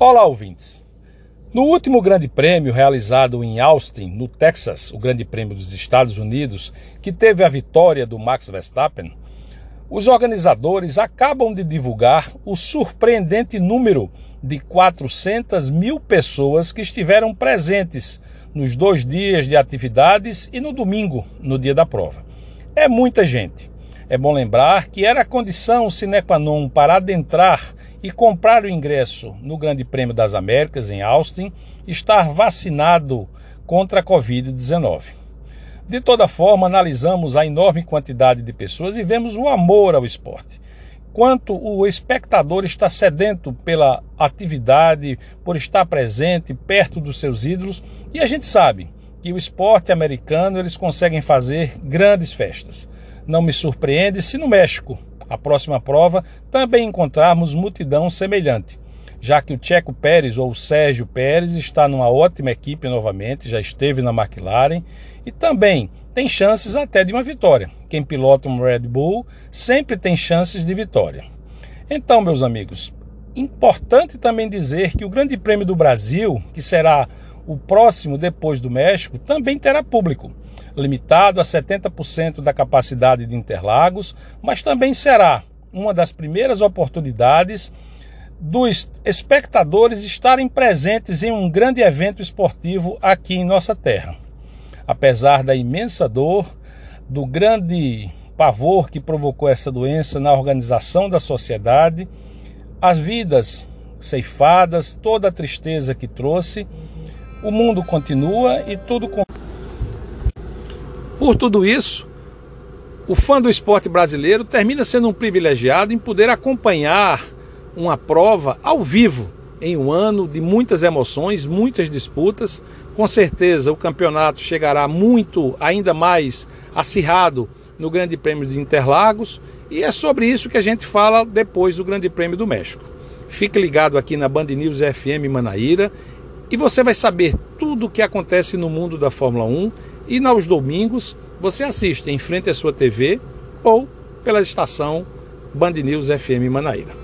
Olá, ouvintes. No último Grande Prêmio realizado em Austin, no Texas, o Grande Prêmio dos Estados Unidos, que teve a vitória do Max Verstappen, os organizadores acabam de divulgar o surpreendente número de 400 mil pessoas que estiveram presentes nos dois dias de atividades e no domingo, no dia da prova. É muita gente. É bom lembrar que era condição sine qua non para adentrar e comprar o ingresso no Grande Prêmio das Américas, em Austin, estar vacinado contra a Covid-19. De toda forma, analisamos a enorme quantidade de pessoas e vemos o amor ao esporte. Quanto o espectador está sedento pela atividade, por estar presente, perto dos seus ídolos, e a gente sabe que o esporte americano eles conseguem fazer grandes festas. Não me surpreende se no México, a próxima prova, também encontrarmos multidão semelhante, já que o Checo Pérez ou o Sérgio Pérez está numa ótima equipe novamente, já esteve na McLaren e também tem chances até de uma vitória. Quem pilota um Red Bull sempre tem chances de vitória. Então, meus amigos, importante também dizer que o Grande Prêmio do Brasil, que será o próximo depois do México, também terá público limitado a 70% da capacidade de Interlagos, mas também será uma das primeiras oportunidades dos espectadores estarem presentes em um grande evento esportivo aqui em nossa terra. Apesar da imensa dor, do grande pavor que provocou essa doença na organização da sociedade, as vidas ceifadas, toda a tristeza que trouxe, o mundo continua e tudo por tudo isso, o fã do esporte brasileiro termina sendo um privilegiado em poder acompanhar uma prova ao vivo em um ano de muitas emoções, muitas disputas. Com certeza o campeonato chegará muito ainda mais acirrado no Grande Prêmio de Interlagos e é sobre isso que a gente fala depois do Grande Prêmio do México. Fique ligado aqui na Band News FM Manaíra e você vai saber tudo o que acontece no mundo da Fórmula 1 e nos domingos você assiste em frente à sua TV ou pela estação Band News FM Manaíra.